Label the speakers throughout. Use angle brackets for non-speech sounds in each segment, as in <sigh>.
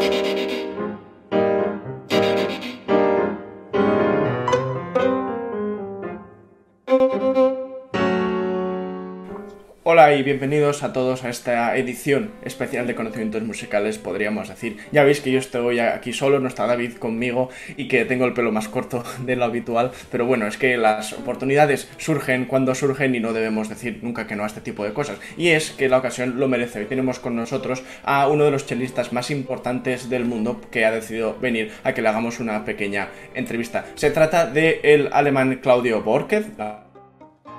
Speaker 1: thank you Hola y bienvenidos a todos a esta edición especial de conocimientos musicales, podríamos decir. Ya veis que yo estoy aquí solo, no está David conmigo y que tengo el pelo más corto <laughs> de lo habitual, pero bueno, es que las oportunidades surgen cuando surgen y no debemos decir nunca que no a este tipo de cosas. Y es que la ocasión lo merece. Hoy tenemos con nosotros a uno de los chelistas más importantes del mundo que ha decidido venir a que le hagamos una pequeña entrevista. Se trata de el alemán Claudio Borquez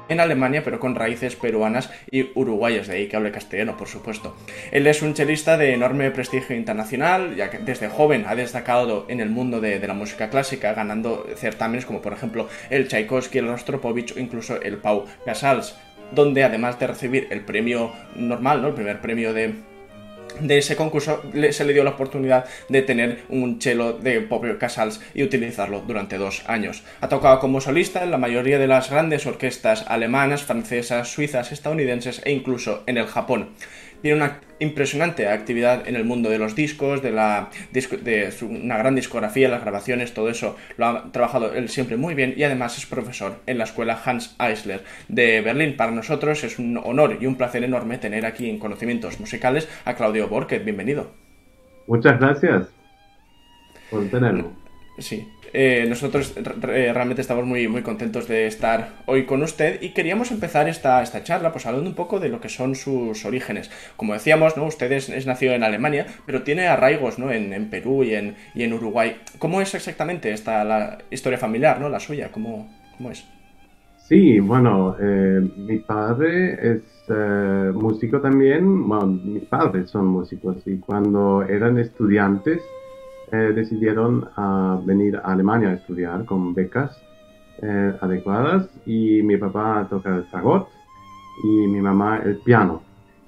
Speaker 1: en Alemania, pero con raíces peruanas y uruguayas, de ahí que hable castellano, por supuesto. Él es un chelista de enorme prestigio internacional, ya que desde joven ha destacado en el mundo de, la música clásica, ganando certámenes como por ejemplo el Tchaikovsky, el Rostropovich o incluso el Pau Casals, donde además de recibir el premio normal, ¿no? el primer premio de, de ese concurso se le dio la oportunidad de tener un cello de Popper Casals y utilizarlo durante dos años. Ha tocado como solista en la mayoría de las grandes orquestas alemanas, francesas, suizas, estadounidenses e incluso en el Japón tiene una impresionante actividad en el mundo de los discos, de, la, de una gran discografía, las grabaciones, todo eso lo ha trabajado él siempre muy bien y además es profesor en la escuela Hans Eisler de Berlín. Para nosotros es un honor y un placer enorme tener aquí en Conocimientos Musicales a Claudio Borquet. Bienvenido.
Speaker 2: Muchas gracias por tenerlo.
Speaker 1: Sí, eh, nosotros realmente estamos muy, muy contentos de estar hoy con usted y queríamos empezar esta, esta charla pues hablando un poco de lo que son sus orígenes. Como decíamos, ¿no? usted es, nacido en Alemania, pero tiene arraigos ¿no? en, Perú y en, y en Uruguay. ¿Cómo es exactamente esta la historia familiar, ¿no? la suya? ¿Cómo, cómo es?
Speaker 2: Sí, bueno, eh, mi padre es eh, músico también, bueno, mis padres son músicos y cuando eran estudiantes eh, decidieron ah, venir a Alemania a estudiar con becas eh, adecuadas y mi papá toca el fagot y mi mamá el piano.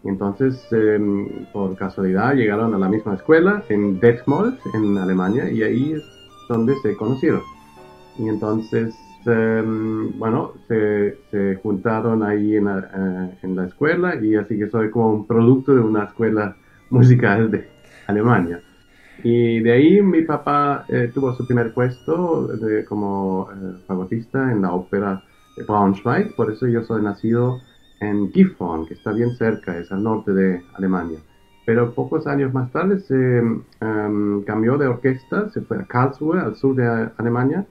Speaker 2: entonces, em, por casualidad, llegaron a la misma escuela en Detmold, en Alemania, y ahí es donde se conocieron. Y entonces, em, bueno, se, juntaron ahí en la, eh, en la escuela y así que soy como un producto de una escuela musical de Alemania. Y de ahí mi papá eh, tuvo su primer puesto como eh, fagotista en la ópera de Braunschweig, por eso yo soy nacido en Gifhorn, que está bien cerca, es al norte de Alemania. Pero pocos años más tarde se em, cambió de orquesta, se fue a Karlsruhe, al sur de Alemania,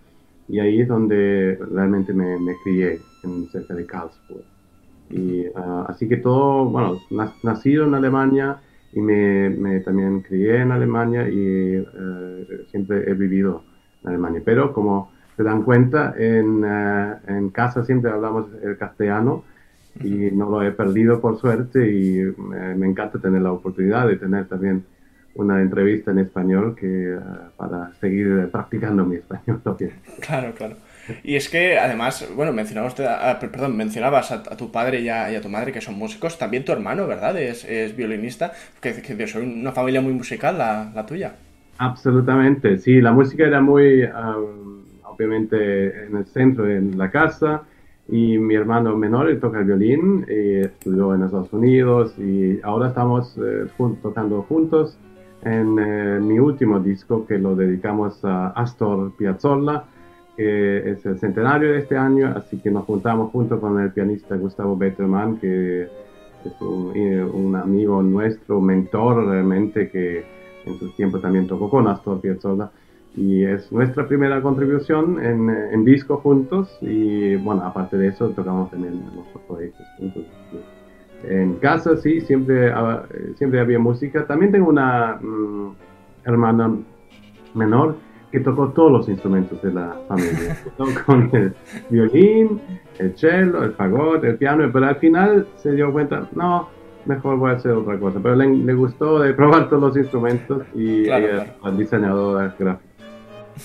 Speaker 2: y ahí es donde realmente me, me crié, en, cerca de Karlsruhe. Y, ah, así que todo, bueno, nacido en Alemania, y me, también crié en Alemania y eh, siempre he vivido en Alemania. Pero como se dan cuenta, en, eh, en, casa siempre hablamos el castellano y no lo he perdido por suerte y me, encanta tener la oportunidad de tener también una entrevista en español que eh, para seguir practicando mi español también.
Speaker 1: Claro, claro. Y es que además, bueno, mencionabas, perdón, mencionabas a, tu padre y a, tu madre que son músicos, también tu hermano, ¿verdad? Es, violinista, que, que soy una familia muy musical la, tuya.
Speaker 2: Absolutamente, sí, la música era muy, obviamente, en el centro de la casa y mi hermano menor toca el violín, y estudió en Estados Unidos y ahora estamos eh, tocando juntos en eh, mi último disco que lo dedicamos a Astor Piazzolla que es el centenario de este año, así que nos juntamos junto con el pianista Gustavo Betterman, que es eh, un, amigo nuestro, mentor realmente, que en su tiempo también tocó con Astor Piazzolla. Y es nuestra primera contribución en, en disco juntos. Y bueno, aparte de eso, tocamos también los proyectos juntos. En casa, sí, siempre, siempre había música. También tengo una mm, hermana menor que tocó todos los instrumentos de la familia. <laughs> con el violín, el cello, el fagot, el piano, pero al final se dio cuenta, no, mejor voy a hacer otra cosa. Pero le, gustó de probar todos los instrumentos y ella es diseñadora gráfica.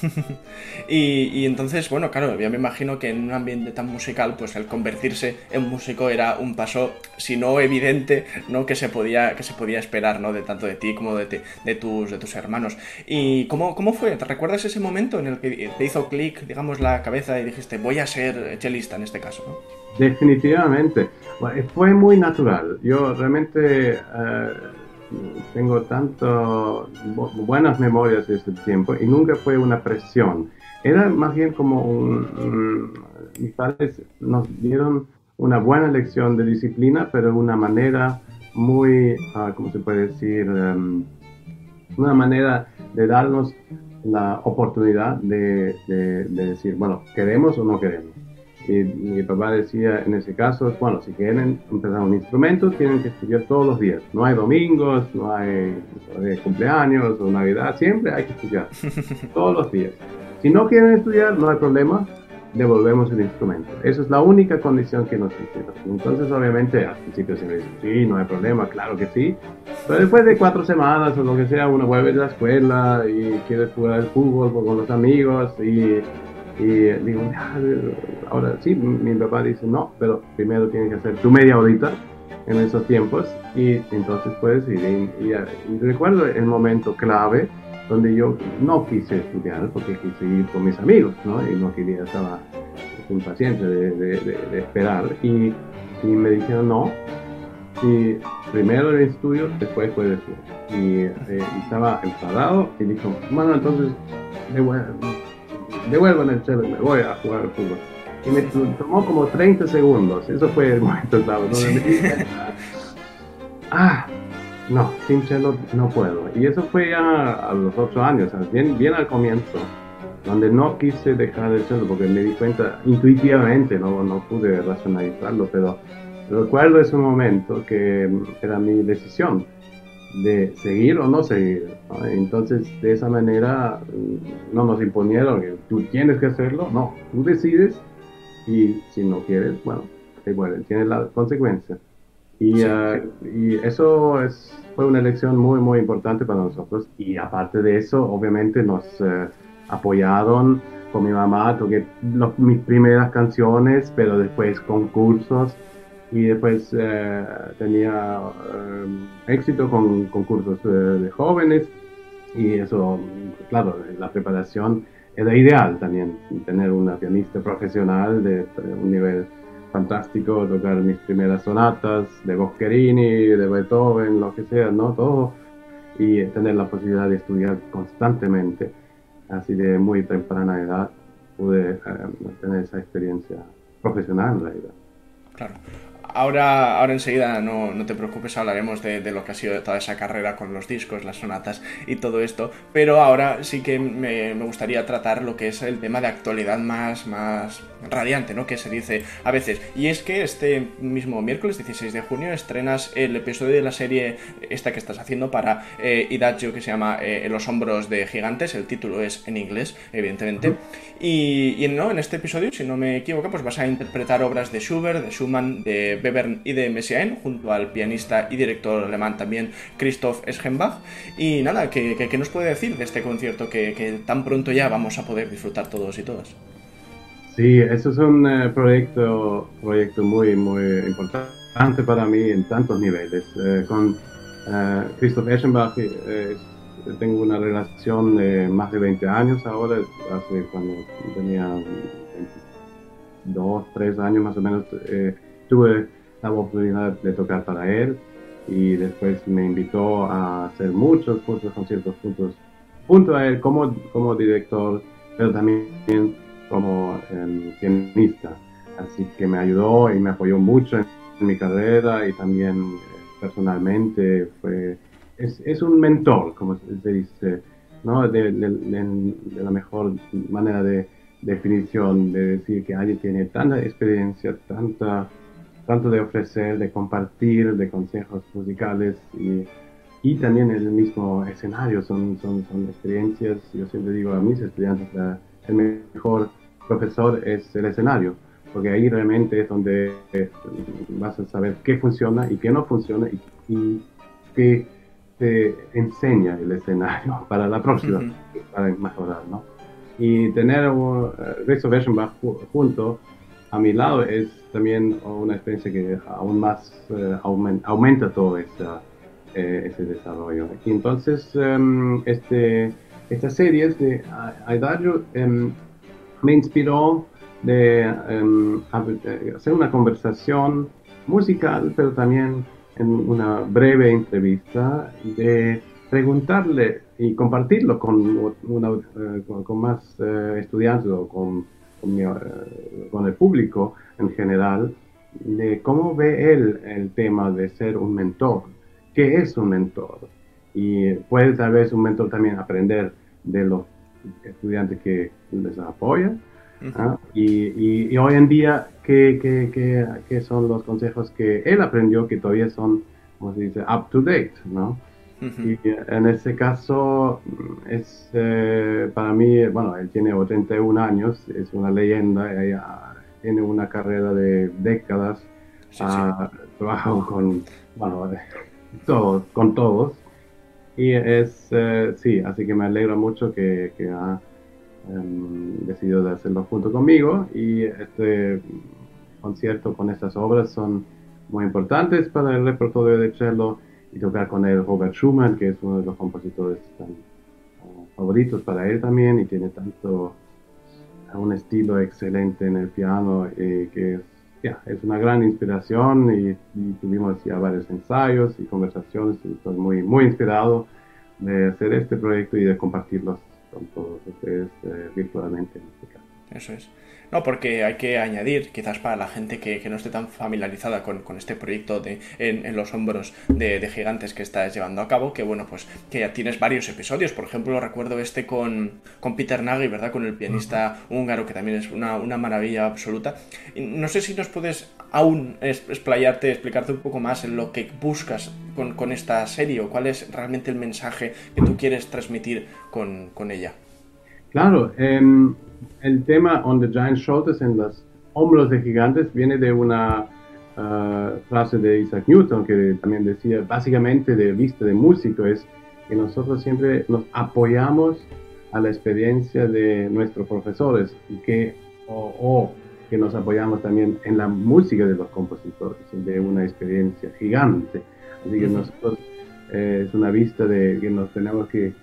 Speaker 2: <laughs>
Speaker 1: y, entonces, bueno, claro, ya me imagino que en un ambiente tan musical, pues el convertirse en músico era un paso, si no evidente, ¿no? Que se podía, que se podía esperar, ¿no? De tanto de ti como de, de, tus, de tus hermanos. ¿Y cómo, cómo fue? ¿Te recuerdas ese momento en el que te hizo clic, digamos, la cabeza y dijiste, voy a ser chelista en este caso.
Speaker 2: Definitivamente. fue muy natural. Yo realmente... Eh, tengo tanto buenas memorias de ese tiempo y nunca fue una presión. Era más bien como un, mis padres nos dieron una buena lección de disciplina, pero de una manera muy, uh, ¿cómo se puede decir? Um, una manera de darnos la oportunidad de, de, decir, bueno, ¿queremos o no queremos? Y mi papá decía en ese caso, bueno, si quieren empezar un instrumento, tienen que estudiar todos los días. No hay domingos, no hay, no hay cumpleaños o Navidad, siempre hay que estudiar, <laughs> todos los días. Si no quieren estudiar, no hay problema, devolvemos el instrumento. Esa es la única condición que nos hicieron. Entonces, obviamente, al principio se me dice, sí, no hay problema, claro que sí. Pero después de cuatro semanas o lo que sea, uno vuelve de la escuela y quiere jugar al fútbol con los amigos y, y digo, ahora sí, mi papá dice, no, pero primero tienes que hacer tu media horita en esos tiempos y entonces puedes ir. Y, recuerdo el momento clave donde yo no quise estudiar porque quise ir con mis amigos, ¿no? Y no quería, estaba impaciente de, esperar. Y, me dijeron, no, y primero el estudio, después puedes ir. Y, eh, estaba enfadado y dijo, bueno, entonces devuelvan el chelo y me voy a jugar al fútbol. Y me tomó como 30 segundos, eso fue el momento clave, donde <laughs> ah, no, sin cello no puedo. Y eso fue ya a los ocho años, bien, bien al comienzo, donde no quise dejar el cello porque me di cuenta intuitivamente, no, no pude racionalizarlo, pero recuerdo ese momento que era mi decisión de seguir o no seguir. Entonces, de esa manera, no nos imponieron que tú tienes que hacerlo, no, tú decides y si no quieres, bueno, igual, tienes la consecuencia. Y, ah, y eso es, fue una elección muy, muy importante para nosotros. Y aparte de eso, obviamente nos eh, apoyaron con mi mamá, toqué mis primeras canciones, pero después concursos. Y después eh, tenía eh, éxito con concursos de jóvenes. Y eso, claro, la preparación era ideal también, tener una pianista profesional de un nivel fantástico tocar mis primeras sonatas de Boccherini, de Beethoven, lo que sea, ¿no? Todo. Y tener la posibilidad de estudiar constantemente, así de muy temprana edad, pude eh, tener esa experiencia profesional en realidad.
Speaker 1: Claro. Ahora, ahora enseguida no, no te preocupes, hablaremos de, de, lo que ha sido toda esa carrera con los discos, las sonatas y todo esto. Pero ahora sí que me, me, gustaría tratar lo que es el tema de actualidad más, más radiante, ¿no? Que se dice a veces. Y es que este mismo miércoles 16 de junio estrenas el episodio de la serie esta que estás haciendo para eh, Idagio que se llama eh, Los hombros de gigantes. El título es en inglés, evidentemente. Y, y, no, en este episodio, si no me equivoco, pues vas a interpretar obras de Schubert, de Schumann, de Bebern y de Messiaen, junto al pianista y director alemán también Christoph Eschenbach. Y nada, ¿qué, qué, nos puede decir de este concierto que, tan pronto ya vamos a poder disfrutar todos y todas?
Speaker 2: Sí, eso es un uh, proyecto, proyecto muy, muy importante para mí en tantos niveles. Uh, con uh, Christoph Eschenbach tengo una relación de más de 20 años ahora, hace cuando tenía 22, 3 años más o menos. Eh, tuve la oportunidad de tocar para él y después me invitó a hacer muchos, muchos conciertos juntos, junto a él como, como director, pero también como eh, pianista. Así que me ayudó y me apoyó mucho en, mi carrera y también eh, personalmente fue, es, es, un mentor, como se dice, ¿no? de la mejor manera de definición, de decir que alguien tiene tanta experiencia, tanta tanto de ofrecer, de compartir, de consejos musicales y, y también el mismo escenario. Son, son, son experiencias, yo siempre digo a mis estudiantes, la, el mejor profesor es el escenario, porque ahí realmente es donde eh, vas a saber qué funciona y qué no funciona y, y qué te enseña el escenario <laughs> para la próxima, uh -huh. para mejorar, ¿no? Y tener un uh, junto a mi lado es también una experiencia que aún más eh, aumenta, todo esa, eh, ese desarrollo. Entonces, um, este, esta serie de Adagio um, me inspiró de um, hacer una conversación musical, pero también en una breve entrevista de preguntarle y compartirlo con, eh, con, más eh, estudiantes o con, eh, con, el público en general de cómo ve él el tema de ser un mentor, qué es un mentor. Y puede tal vez un mentor también aprender de los estudiantes que les apoyan. ¿ah? y, y, hoy en día, ¿qué, qué, qué, qué, son los consejos que él aprendió que todavía son, como se dice, up to date, ¿no? Y en ese caso, es eh, para mí, bueno, él tiene 81 años, es una leyenda, tiene una carrera de décadas, ha trabajado con, bueno, todos, con todos. Y es, eh, sí, así que me alegra mucho que, que ha em, decidido hacerlo junto conmigo. Y este concierto con estas obras son muy importantes para el repertorio de cello y tocar con él Robert Schumann, que es uno de los compositores uh, favoritos para él también y tiene tanto uh, un estilo excelente en el piano eh, que es, es una gran inspiración y, tuvimos ya varios ensayos y conversaciones y estoy muy, muy inspirado de hacer este proyecto y de compartirlos con todos ustedes eh, virtualmente en este caso.
Speaker 1: Eso es. No, porque hay que añadir, quizás para la gente que, no esté tan familiarizada con, este proyecto de, en, los hombros de, gigantes que estás llevando a cabo, que bueno, pues que ya tienes varios episodios. Por ejemplo, recuerdo este con, con Peter Nagy, ¿verdad? Con el pianista húngaro, que también es una, maravilla absoluta. no sé si nos puedes aún explayarte, explicarte un poco más en lo que buscas con, esta serie o cuál es realmente el mensaje que tú quieres transmitir con, con ella.
Speaker 2: Claro, eh, el tema On the Giant Shoulders, en los hombros de gigantes, viene de una uh, frase de Isaac Newton que también decía, básicamente de vista de músico, es que nosotros siempre nos apoyamos a la experiencia de nuestros profesores y que, o, que nos apoyamos también en la música de los compositores, de una experiencia gigante. Así que nosotros eh, es una vista de que nos tenemos que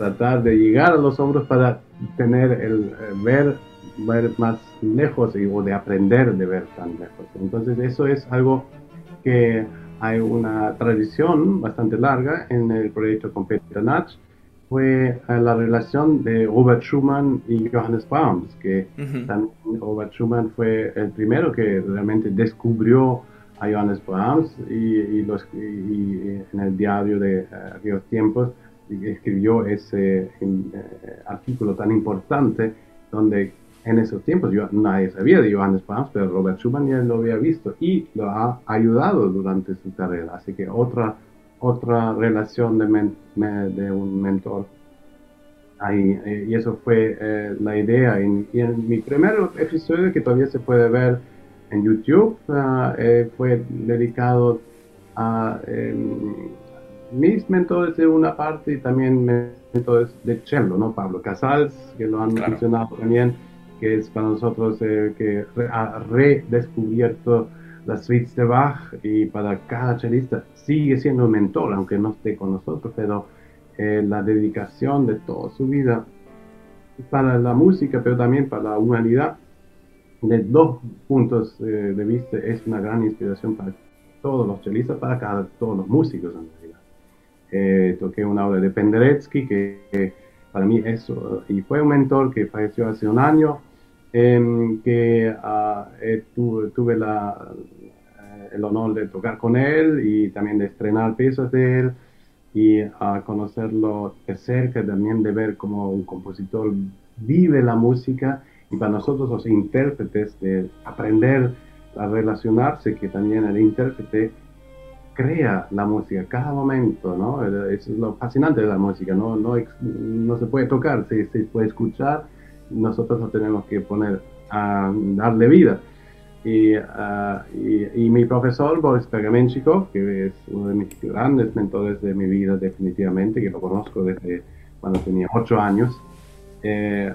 Speaker 2: tratar de llegar a los hombros para tener el eh, ver, ver más lejos y, o de aprender de ver tan lejos. Entonces eso es algo que hay una tradición bastante larga en el proyecto con Peter Natch, fue eh, la relación de Robert Schumann y Johannes Brahms, que también Robert Schumann fue el primero que realmente descubrió a Johannes Brahms y, los, y en el diario de eh, aquellos tiempos escribió ese eh, artículo tan importante donde en esos tiempos yo, nadie sabía de Johannes Brahms, pero Robert Schumann ya lo había visto y lo ha ayudado durante su carrera. Así que otra, otra relación de, un mentor ahí. Eh, y eso fue eh, la idea. Y, en mi primer episodio, que todavía se puede ver en YouTube, ah, fue dedicado a em, mis mentores de una parte y también mentores de cello, ¿no? Pablo Casals, que lo han mencionado también, que es para nosotros eh, que ha redescubierto las suites de Bach y para cada chelista sigue siendo un mentor, aunque no esté con nosotros, pero eh, la dedicación de toda su vida para la música, pero también para la humanidad, de dos puntos eh, de vista, es una gran inspiración para todos los chelistas, para cada, todos los músicos. Eh, toqué una obra de Penderecki, que, para mí eso, y fue un mentor que falleció hace un año, em, que uh, tuve, la, eh, el honor de tocar con él y también de estrenar piezas de él y a conocerlo de cerca, también de ver cómo un compositor vive la música y para nosotros los intérpretes de aprender a relacionarse, que también el intérprete crea la música cada momento, ¿no? Eso es lo fascinante de la música, ¿no? No, se puede tocar, se, se puede escuchar, nosotros lo tenemos que poner a darle vida. Y, ah, y, mi profesor Boris Pergamenchikov, que es uno de mis grandes mentores de mi vida definitivamente, que lo conozco desde cuando tenía 8 años, eh,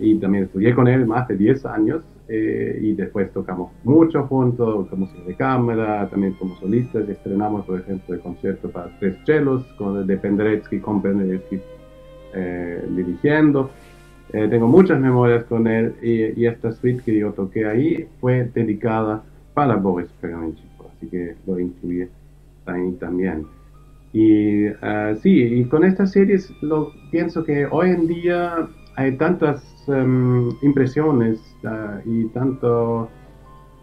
Speaker 2: y también estudié con él más de 10 años, eh, y después tocamos mucho juntos, música de cámara, también como solistas, estrenamos por ejemplo el concierto para tres chelos, con de Penderecki, con Penderecki eh, dirigiendo. Eh, tengo muchas memorias con él y, esta suite que yo toqué ahí fue dedicada para Boris Pergamenchik, así que lo incluí ahí también. Y uh, sí, y con estas series lo pienso que hoy en día hay tantas um, impresiones uh, y tanto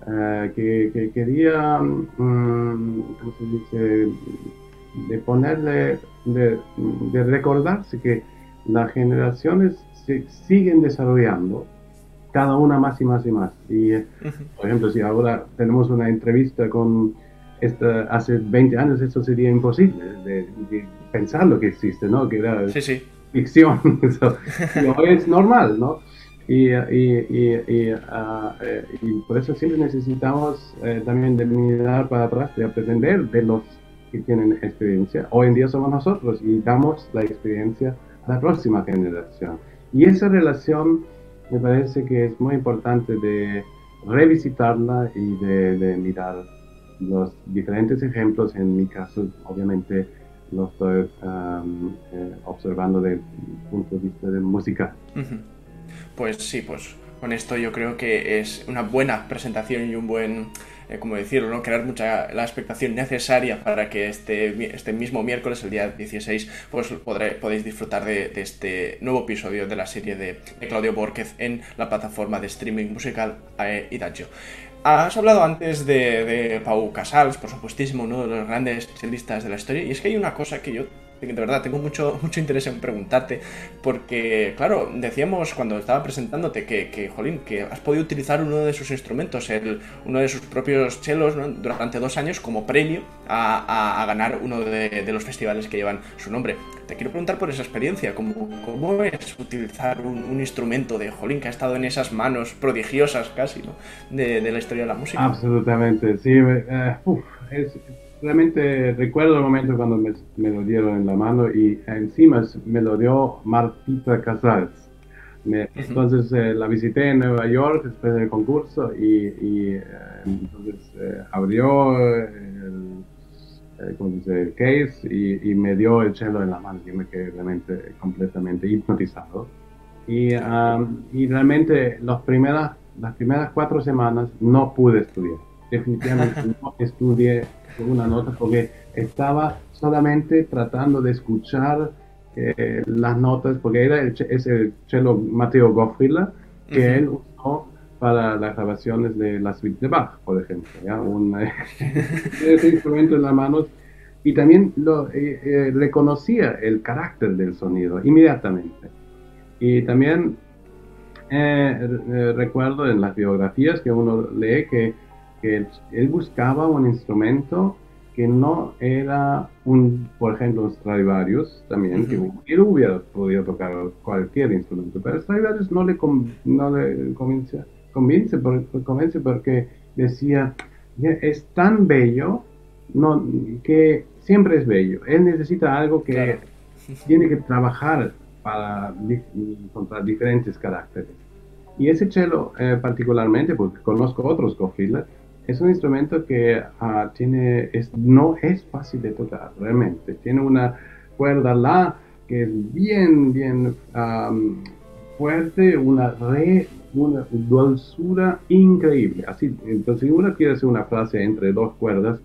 Speaker 2: uh, que, que, quería, um, ¿cómo se dice? De ponerle, de, de, recordarse que las generaciones se siguen desarrollando, cada una más y más y más. Y, por ejemplo, si ahora tenemos una entrevista con esta, hace 20 años eso sería imposible de, pensar lo que existe, ¿no? Que era ficción. <laughs> no es normal, ¿no? Y, uh, por eso siempre necesitamos eh, también de mirar para atrás, de aprender de los que tienen experiencia. Hoy en día somos nosotros y damos la experiencia a la próxima generación. Y esa relación me parece que es muy importante de revisitarla y de, de mirar los diferentes ejemplos, en mi caso, obviamente, lo estoy eh, observando desde el punto de vista de música.
Speaker 1: Pues sí, pues con esto yo creo que es una buena presentación y un buen, eh, decirlo, ¿no? crear mucha la expectación necesaria para que este, este mismo miércoles, el día 16, pues podré, podéis disfrutar de, este nuevo episodio de la serie de, Claudio Borquez en la plataforma de streaming musical eh, Idagio. Has hablado antes de, Pau Casals, por supuestísimo, uno de los grandes especialistas de la historia, y es que hay una cosa que yo de verdad tengo mucho, <laughs> mucho interés en preguntarte, porque, claro, decíamos cuando estaba presentándote que, que Jolín, que has podido utilizar uno de sus instrumentos, el, uno de sus propios chelos, durante dos años como premio a, a, ganar uno de, los festivales que llevan su nombre. Te quiero preguntar por esa experiencia, ¿cómo, cómo es utilizar un, instrumento de Jolín que ha estado en esas manos prodigiosas casi ¿no? de, de la historia de la música?
Speaker 2: Absolutamente, sí. Uh, uf, es, realmente recuerdo el momento cuando me, lo dieron en la mano y encima me lo dio Martita Casals. entonces eh, la visité en Nueva York después del concurso y, eh, entonces eh, abrió el, el, case y, me dio el cello en la mano. y me quedé realmente completamente hipnotizado. Y, y realmente las primeras, las primeras cuatro semanas no pude estudiar. Definitivamente <laughs> no estudié una nota porque estaba solamente tratando de escuchar eh, las notas, porque era el, es el cello Mateo Goffrila que él usó para las grabaciones de la suite de Bach, por ejemplo. ¿ya? Un, <laughs> ese instrumento en las manos y también lo, eh, eh, reconocía el carácter del sonido inmediatamente. Y también recuerdo en las biografías que uno lee que que él buscaba un instrumento que no era un, por ejemplo, un Stradivarius también, que él hubiera podido tocar cualquier instrumento, pero Stradivarius no le, no le convence, convence, convence porque decía, es tan bello no, que siempre es bello, él necesita algo que tiene que trabajar para encontrar diferentes caracteres. Y ese cello eh, particularmente, porque conozco otros Gofilas, es un instrumento que ah, tiene, es, no es fácil de tocar realmente. Tiene una cuerda La que es bien, bien fuerte, una re, una dulzura increíble. Así, entonces, si uno quiere hacer una frase entre dos cuerdas,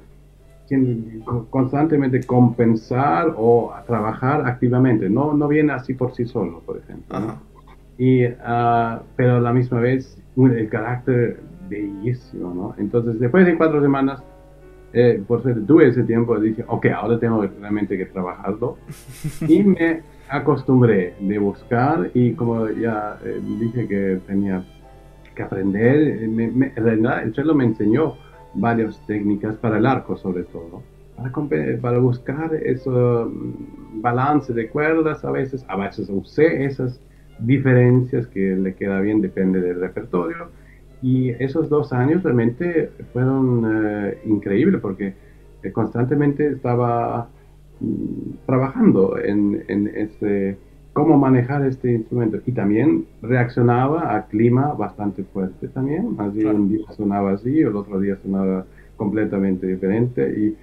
Speaker 2: tiene constantemente compensar o trabajar activamente. No, no viene así por sí solo, por ejemplo. Y, uh, pero a la misma vez, el carácter bellísimo, ¿no? Entonces, después de cuatro semanas, eh, por ser tuve ese tiempo, dije, ok, ahora tengo realmente que trabajarlo. <laughs> y me acostumbré de buscar y como ya eh, dije que tenía que aprender, me, me, realidad el cello me enseñó varias técnicas para el arco sobre todo, para, para buscar ese mm, balance de cuerdas a veces, a veces usé esas diferencias que le queda bien, depende del repertorio y esos dos años realmente fueron eh, increíbles porque eh, constantemente estaba mm, trabajando en, en este, cómo manejar este instrumento. Y también reaccionaba a clima bastante fuerte también. Así un día sonaba así, el otro día sonaba completamente diferente. Y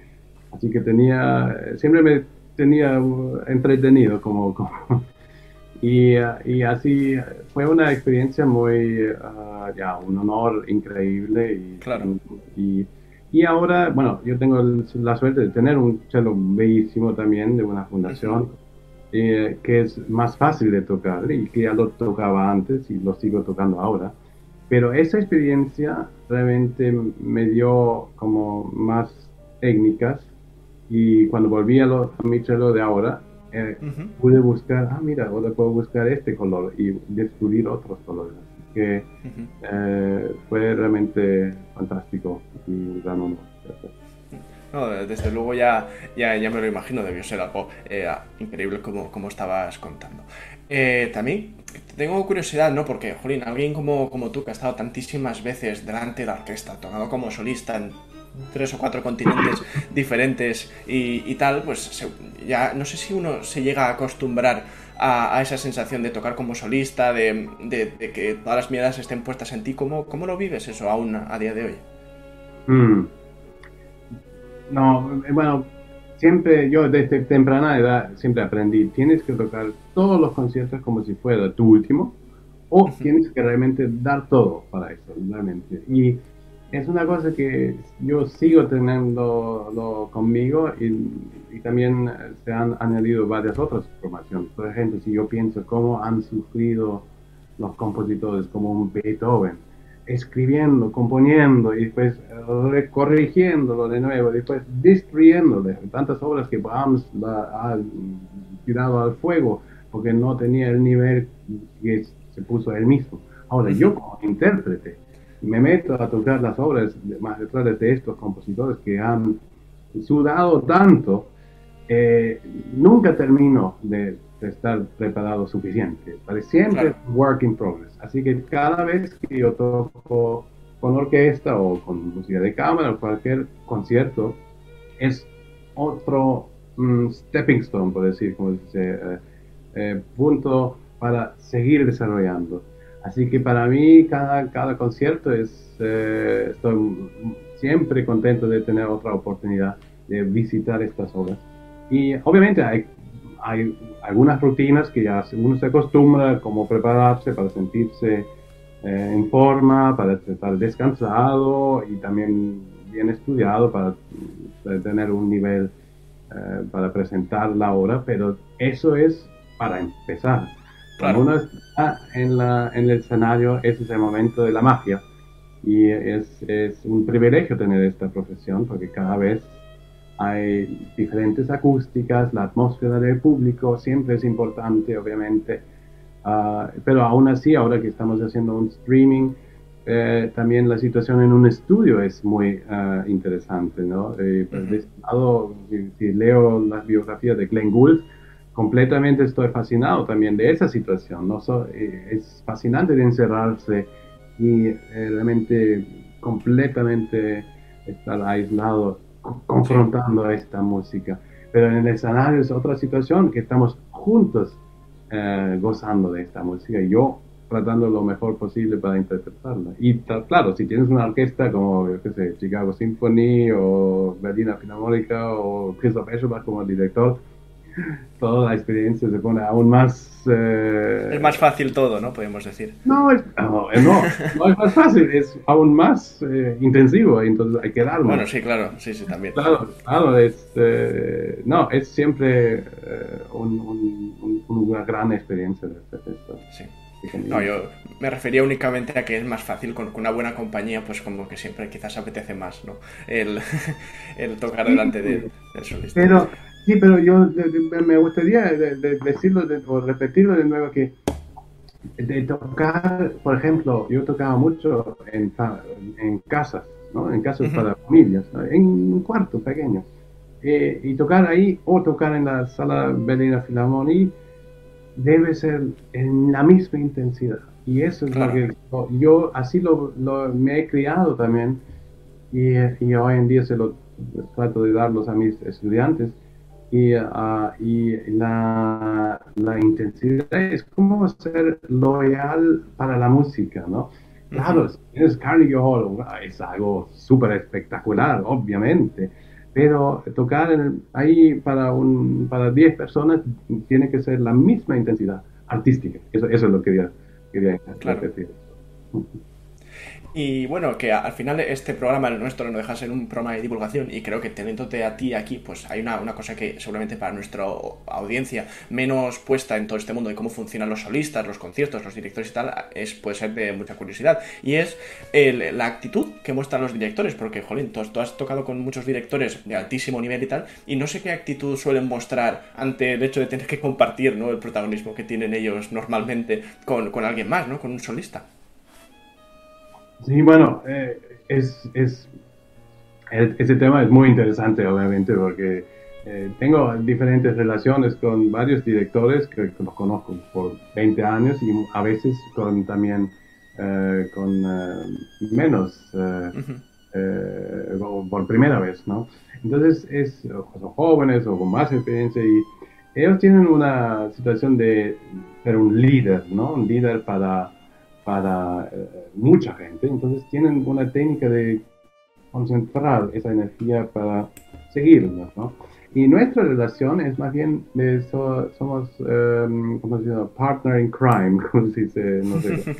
Speaker 2: así que tenía, siempre me tenía uh, entretenido como, como y, y, así fue una experiencia muy, uh, ya, un honor increíble y, y, Y ahora, bueno, yo tengo la suerte de tener un cello bellísimo también de una fundación, eh, que es más fácil de tocar y que ya lo tocaba antes y lo sigo tocando ahora. Pero esa experiencia realmente me dio como más técnicas y cuando volví a, lo, mi cello de ahora, eh, pude buscar, ah, mira, ahora puedo buscar este color y descubrir otros colores que eh, fue realmente fantástico y
Speaker 1: No, desde luego ya, ya, ya, me lo imagino, debió ser algo eh, increíble como, como estabas contando. Eh, también tengo curiosidad, ¿no? Porque, Jolín, alguien como, como tú que ha estado tantísimas veces delante de la orquesta, tocado como solista en tres o cuatro continentes diferentes y, y tal, pues ya no sé si uno se llega a acostumbrar a, esa sensación de tocar como solista, de, que todas las miradas estén puestas en ti. ¿Cómo, cómo lo vives eso aún a, día de hoy?
Speaker 2: Mm. No, eh, bueno, siempre yo desde temprana edad siempre aprendí, tienes que tocar todos los conciertos como si fuera tu último o tienes que realmente dar todo para eso, realmente. Y es una cosa que yo sigo teniendo conmigo y, también se han añadido varias otras informaciones. Por ejemplo, si yo pienso cómo han sufrido los compositores como un Beethoven, escribiendo, componiendo y después corrigiéndolo de nuevo, después destruyéndole tantas obras que Brahms ha tirado al fuego porque no tenía el nivel que se puso él mismo. Ahora, yo como intérprete, me meto a tocar las obras magistrales de estos compositores que han sudado tanto, eh, nunca termino de, estar preparado suficiente. Para siempre es work in progress. Así que cada vez que yo toco con orquesta o con música de cámara o cualquier concierto, es otro mm, stepping stone, por decir, como dice, eh, eh, punto para seguir desarrollando. Así que para mí cada, cada concierto es, eh, estoy siempre contento de tener otra oportunidad de visitar estas obras. Y obviamente hay, hay algunas rutinas que ya uno se acostumbra, como prepararse para sentirse eh, en forma, para estar descansado y también bien estudiado para, tener un nivel eh, para presentar la obra, pero eso es para empezar cuando uno está en, la, en el escenario, ese es el momento de la magia. Y es, es, un privilegio tener esta profesión porque cada vez hay diferentes acústicas, la atmósfera del público siempre es importante, obviamente. Uh, pero aún así, ahora que estamos haciendo un streaming, eh, también la situación en un estudio es muy uh, interesante, ¿no? Eh, pues, de este lado, si, si, leo las biografías de Glenn Gould, completamente estoy fascinado también de esa situación. ¿no? Eh, es fascinante de encerrarse y eh, realmente completamente estar aislado, confrontando a esta música. Pero en el escenario es otra situación, que estamos juntos eh, gozando de esta música. Y yo tratando lo mejor posible para interpretarla. Y claro, si tienes una orquesta como, yo qué sé, Chicago Symphony o Berliner Philharmónica o Christoph Eschenbach como director, <laughs> toda la experiencia se pone aún más...
Speaker 1: Eh, es más fácil todo, ¿no? Podemos decir.
Speaker 2: No, es, no, eh, no, <laughs> es más fácil, es aún más eh, intensivo, entonces hay que darlo.
Speaker 1: Bueno, sí, claro, sí, sí, también.
Speaker 2: Claro, claro, es, no, es siempre una gran experiencia de esto.
Speaker 1: Sí. No, yo me refería únicamente a que es más fácil con, una buena compañía, pues como que siempre quizás apetece más, ¿no? El, <laughs> el tocar delante del, del solista.
Speaker 2: Pero, Sí, pero yo me gustaría decirlo o repetirlo de nuevo que de tocar, por ejemplo, yo tocaba mucho en, en casas, ¿no? En casas para familias, en un cuarto pequeño. Eh, y tocar ahí o tocar en la sala Berlina Philharmonie debe ser en la misma intensidad. Y eso es lo que yo así lo, me he criado también y, y hoy en día se lo trato de darlos a mis estudiantes y, uh, y la, la, intensidad es como ser loyal para la música, ¿no? Claro, es Carnegie Hall, es algo súper espectacular, obviamente, pero tocar ahí para, un, para 10 personas tiene que ser la misma intensidad artística. Eso, eso es lo que quería, quería decir.
Speaker 1: Y bueno, que al final este programa, el nuestro, no deja ser un programa de divulgación y creo que teniéndote a ti aquí, pues hay una, una cosa que seguramente para nuestra audiencia menos puesta en todo este mundo de cómo funcionan los solistas, los conciertos, los directores y tal, es, puede ser de mucha curiosidad. Y es la actitud que muestran los directores, porque, jolín, tú, tú has tocado con muchos directores de altísimo nivel y tal, y no sé qué actitud suelen mostrar ante el hecho de tener que compartir ¿no? el protagonismo que tienen ellos normalmente con, con alguien más, ¿no? Con un solista.
Speaker 2: Sí, bueno, eh, es, es, ese tema es muy interesante, obviamente, porque eh, tengo diferentes relaciones con varios directores que, los conozco por 20 años y a veces con también eh, con menos, por primera vez, ¿no? Entonces, es, son jóvenes o con más experiencia y ellos tienen una situación de ser un líder, ¿no? Un líder para para eh, mucha gente. Entonces tienen una técnica de concentrar esa energía para seguirnos, ¿no? Y nuestra relación es más bien, de somos, um, ¿cómo se llama? Partner in crime, <laughs> como se dice, no sé,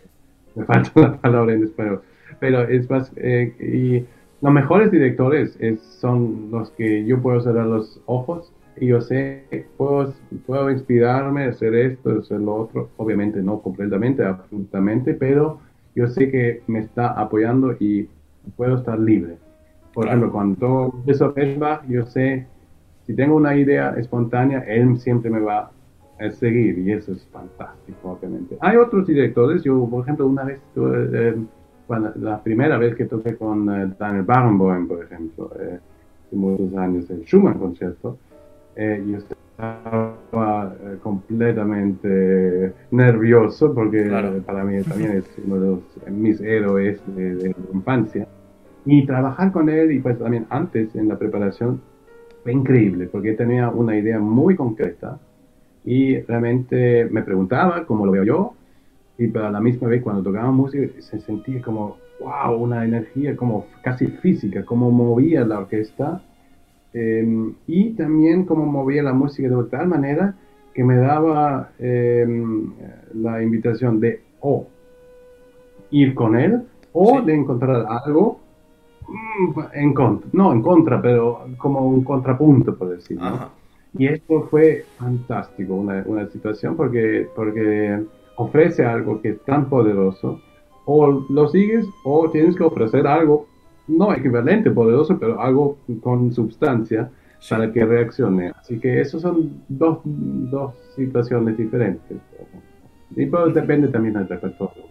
Speaker 2: <laughs> me falta la palabra en español, pero es más, eh, y los mejores directores es, son los que yo puedo cerrar los ojos y yo sé, puedo, puedo inspirarme a hacer esto, hacer lo otro, obviamente no completamente, absolutamente, pero yo sé que me está apoyando y puedo estar libre. Por ejemplo, cuando eso va, yo sé, si tengo una idea espontánea, él siempre me va a seguir y eso es fantástico, obviamente. Hay otros directores, yo, por ejemplo, una vez, eh, la primera vez que toqué con eh, Daniel Barenboim, por ejemplo, eh, hace muchos años, el Schumann concierto, eh, yo estaba eh, completamente nervioso porque para mí también es uno de mis héroes de, la infancia. Y trabajar con él y pues también antes en la preparación fue increíble porque tenía una idea muy concreta y realmente me preguntaba cómo lo veo yo y para la misma vez cuando tocaba música se sentía como wow, una energía como casi física, como movía la orquesta Em, y también como movía la música de tal manera que me daba em, la invitación de o ir con él o de encontrar algo mm, en contra, no en contra, pero como un contrapunto, por decirlo. Y esto fue fantástico, una, una, situación porque, porque ofrece algo que es tan poderoso, o lo sigues o tienes que ofrecer algo no equivalente, poderoso, pero algo con sustancia para que reaccione. Así que esos son dos, dos situaciones diferentes. Y pues depende también del repertorio.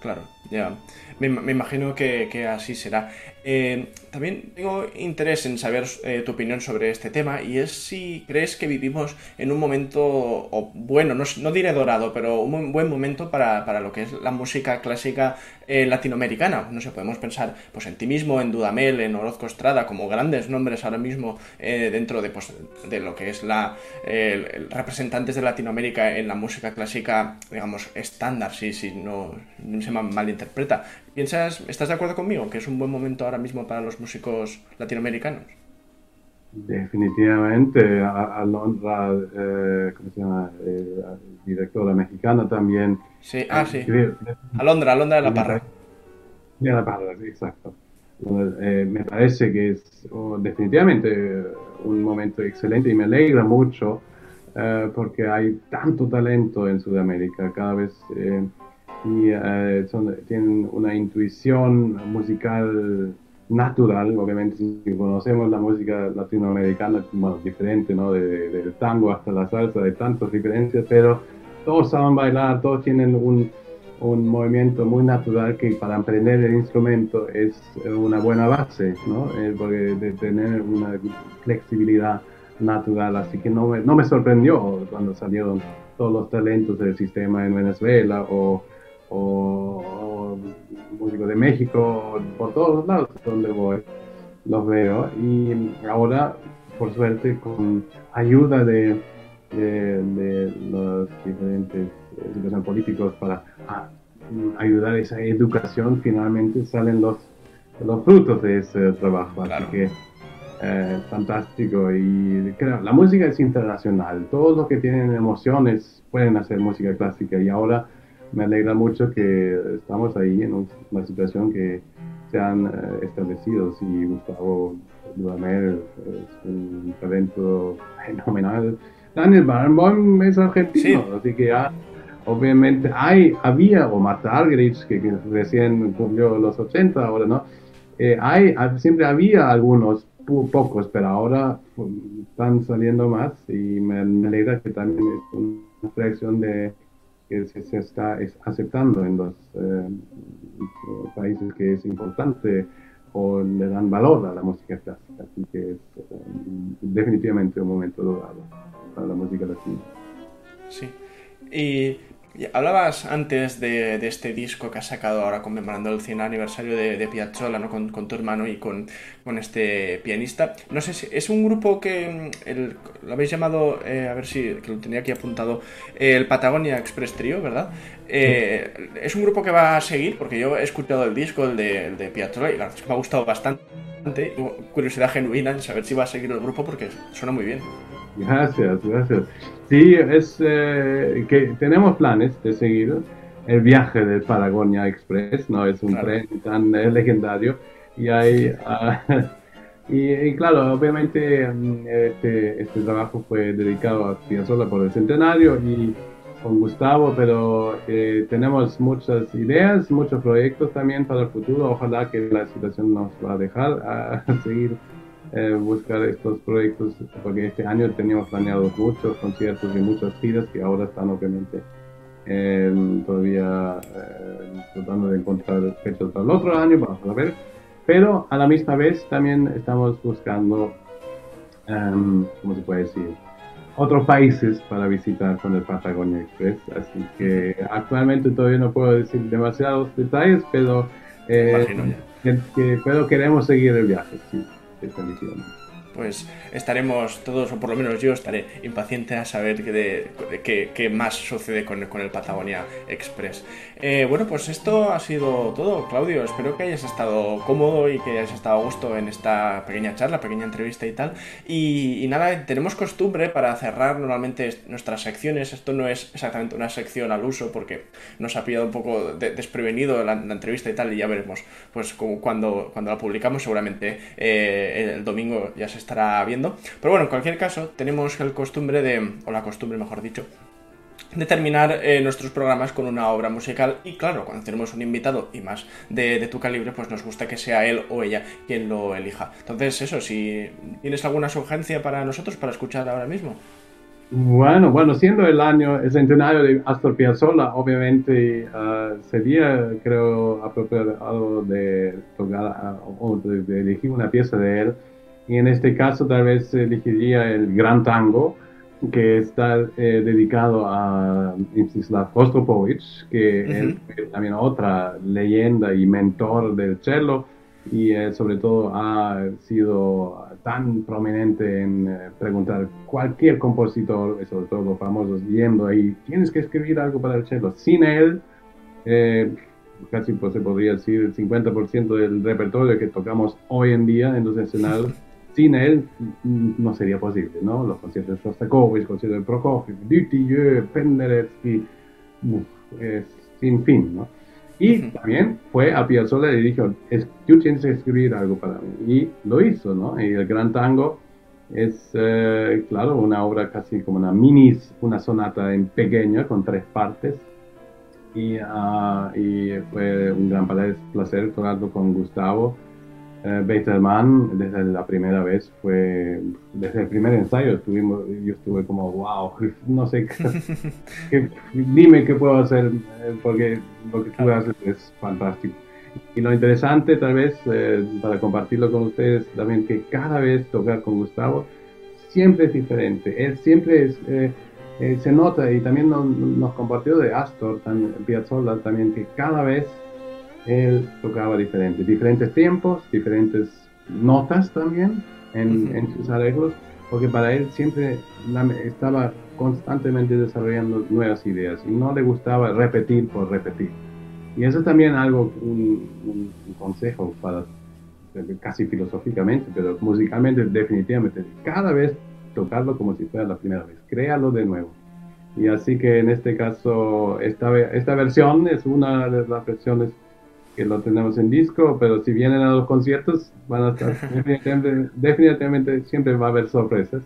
Speaker 1: Claro, ya. Me, imagino que, así será. Eh, también tengo interés en saber eh, tu opinión sobre este tema y es si crees que vivimos en un momento, bueno, no, diré dorado, pero un buen momento para, lo que es la música clásica eh, latinoamericana. No sé, podemos pensar pues, en ti mismo, en Dudamel, en Orozco Estrada, como grandes nombres ahora mismo dentro de, pues, de lo que es la representantes de Latinoamérica en la música clásica, digamos, estándar, si, si no, no se malinterpreta. ¿Piensas, estás de acuerdo conmigo que es un buen momento ahora mismo para los músicos latinoamericanos?
Speaker 2: Definitivamente, Alondra, eh, ¿cómo se llama? Eh, directora mexicana también.
Speaker 1: Sí, ah, sí. Alondra, Alondra de la Parra.
Speaker 2: De la Parra, sí, exacto. Eh, me parece que es oh, definitivamente un momento excelente y me alegra mucho eh, porque hay tanto talento en Sudamérica. Cada vez y eh, tienen una intuición musical natural, obviamente conocemos la música latinoamericana, bueno, diferente, ¿no? De, del tango hasta la salsa, de tantas diferencias, pero todos saben bailar, todos tienen un, movimiento muy natural que para aprender el instrumento es una buena base, ¿no? Eh, porque de tener una flexibilidad natural, así que no me, no me sorprendió cuando salieron todos los talentos del sistema en Venezuela o o, músicos de México, por todos lados donde voy, los veo. Y ahora, por suerte, con ayuda de, de, los diferentes eh, políticos para ayudar a esa educación, finalmente salen los, los frutos de ese trabajo. Así que eh, fantástico y creo, la música es internacional, todos los que tienen emociones pueden hacer música clásica y ahora me alegra mucho que estamos ahí en una situación que se han eh, establecido. Y Gustavo Dudamel es un talento <laughs> fenomenal. Daniel Barenboim es argentino, así que ya, obviamente hay, había, o Marta Argerich, que, recién cumplió los 80 ahora, ¿no? Eh, hay, siempre había algunos pocos, pero ahora están saliendo más y me, alegra que también es una reacción de que se, está aceptando en los eh, países que es importante o le dan valor a la música clásica. Así que es eh, definitivamente un momento dorado para la música latina.
Speaker 1: Sí. Hablabas antes de, este disco que has sacado ahora conmemorando el 100 aniversario de, de Piazzolla, ¿no? Con, tu hermano y con, con, este pianista. No sé si es un grupo que mm, lo habéis llamado, eh, a ver si que lo tenía aquí apuntado, el Patagonia Express Trio, ¿verdad? Eh, es un grupo que va a seguir, porque yo he escuchado el disco, el de, el de Piazzolla, y la verdad es que me ha gustado bastante. Curiosidad genuina en saber si va a seguir el grupo porque suena muy bien.
Speaker 2: Gracias, gracias. Sí, es eh, que tenemos planes de seguir el viaje del Patagonia Express, no es un tren tan eh, legendario y hay <laughs> ah, y, claro, obviamente mm, este, este, trabajo fue dedicado a Piazzolla por el centenario y con Gustavo, pero eh, tenemos muchas ideas, muchos proyectos también para el futuro. Ojalá que la situación nos va a dejar a <laughs> seguir eh, buscar estos proyectos, porque este año teníamos planeados muchos conciertos y muchas giras que ahora están obviamente eh, todavía eh, tratando de encontrar fechas para el otro año, vamos a ver. Pero a la misma vez también estamos buscando, um, ¿cómo se puede decir? Otros países para visitar con el Patagonia Express. Así que actualmente todavía no puedo decir demasiados detalles, pero, pero queremos seguir el viaje. Sí
Speaker 1: pues estaremos todos, o por lo menos yo estaré impaciente a saber qué de, más sucede con, el Patagonia Express. Eh, bueno, pues esto ha sido todo, Claudio. Espero que hayas estado cómodo y que hayas estado a gusto en esta pequeña charla, pequeña entrevista y tal. Y, nada, tenemos costumbre para cerrar normalmente nuestras secciones. Esto no es exactamente una sección al uso porque nos ha pillado un poco desprevenido la, entrevista y tal, y ya veremos, pues cuando, cuando la publicamos seguramente eh, el domingo ya se estará viendo. Pero bueno, en cualquier caso, tenemos el costumbre de, o la costumbre mejor dicho, de terminar eh, nuestros programas con una obra musical y claro, cuando tenemos un invitado y más de, tu calibre, pues nos gusta que sea él o ella quien lo elija. Entonces eso, si tienes alguna sugerencia para nosotros para escuchar ahora mismo.
Speaker 2: Bueno, bueno, siendo el año, el centenario de Astor Piazzolla, obviamente ah, sería, creo, apropiado de tocar o de elegir una pieza de él y en este caso tal vez elegiría el Gran Tango, que está eh, dedicado a Mstislav Rostropovich, que es también otra leyenda y mentor del cello, y eh, sobre todo ha sido tan prominente en eh, preguntar cualquier compositor, sobre todo los famosos, yendo ahí, tienes que escribir algo para el cello. Sin él, casi pues, se podría decir el 50% del repertorio que tocamos hoy en día en los escenarios sin él no sería posible, ¿no? Los conciertos de Shostakovich, conciertos de Prokofiev, Dutilleux, Penderecki, sin fin, ¿no? Y también fue a Piazzolla y dijo, tú tienes que escribir algo para mí. Y lo hizo, ¿no? Y el Gran Tango es, eh, claro, una obra casi como una mini, una sonata en pequeña con tres partes. Y, uh, y fue un gran placer tocarlo con Gustavo eh, desde la primera vez fue, desde el primer ensayo estuvimos, yo estuve como, wow, <laughs> no sé, <laughs> qué, dime qué puedo hacer, eh, porque lo que tú haces es fantástico. Y lo interesante tal vez, eh, para compartirlo con ustedes también, que cada vez tocar con Gustavo siempre es diferente, él siempre es... Eh, se nota y también nos, nos compartió de Astor, Piazzolla también, que cada vez él tocaba diferente, diferentes tiempos, diferentes notas también en, sus arreglos, porque para él siempre estaba constantemente desarrollando nuevas ideas y no le gustaba repetir por repetir. Y eso es también algo, un, consejo para casi filosóficamente, pero musicalmente definitivamente, cada vez tocarlo como si fuera la primera vez, créalo de nuevo. Y así que en este caso, esta, esta versión es una de las versiones que lo tenemos en disco, pero si vienen a los conciertos, van a estar <laughs> definitivamente, siempre va a haber sorpresas.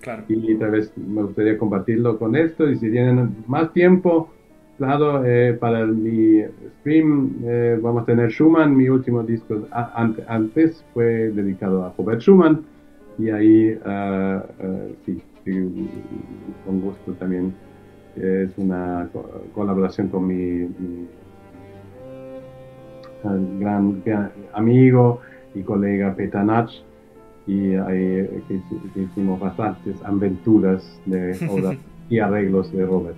Speaker 2: Claro. Y tal vez me gustaría compartirlo con esto. Y si tienen más tiempo, claro, eh, para mi stream eh, vamos a tener Schumann. Mi último disco antes fue dedicado a Robert Schumann. Y ahí, ah, ah, sí, con gusto también. Es una colaboración con mi gran, amigo y colega Petanach y ahí hicimos bastantes aventuras de <laughs> y arreglos de Robert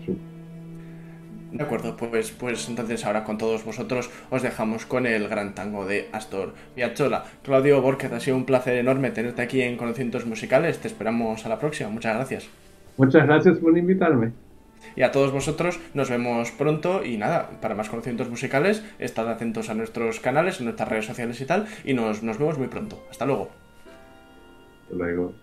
Speaker 1: De acuerdo, pues, pues entonces ahora con todos vosotros os dejamos con el gran tango de Astor Piazzolla. Claudio Borges, ha sido un placer enorme tenerte aquí en Conocimientos Musicales. Te esperamos a la próxima. Muchas gracias.
Speaker 2: Muchas gracias por invitarme.
Speaker 1: Y a todos vosotros nos vemos pronto y nada, para más conocimientos musicales, estad atentos a nuestros canales, en nuestras redes sociales y tal, y nos, nos vemos muy pronto. Hasta luego.
Speaker 2: Hasta luego.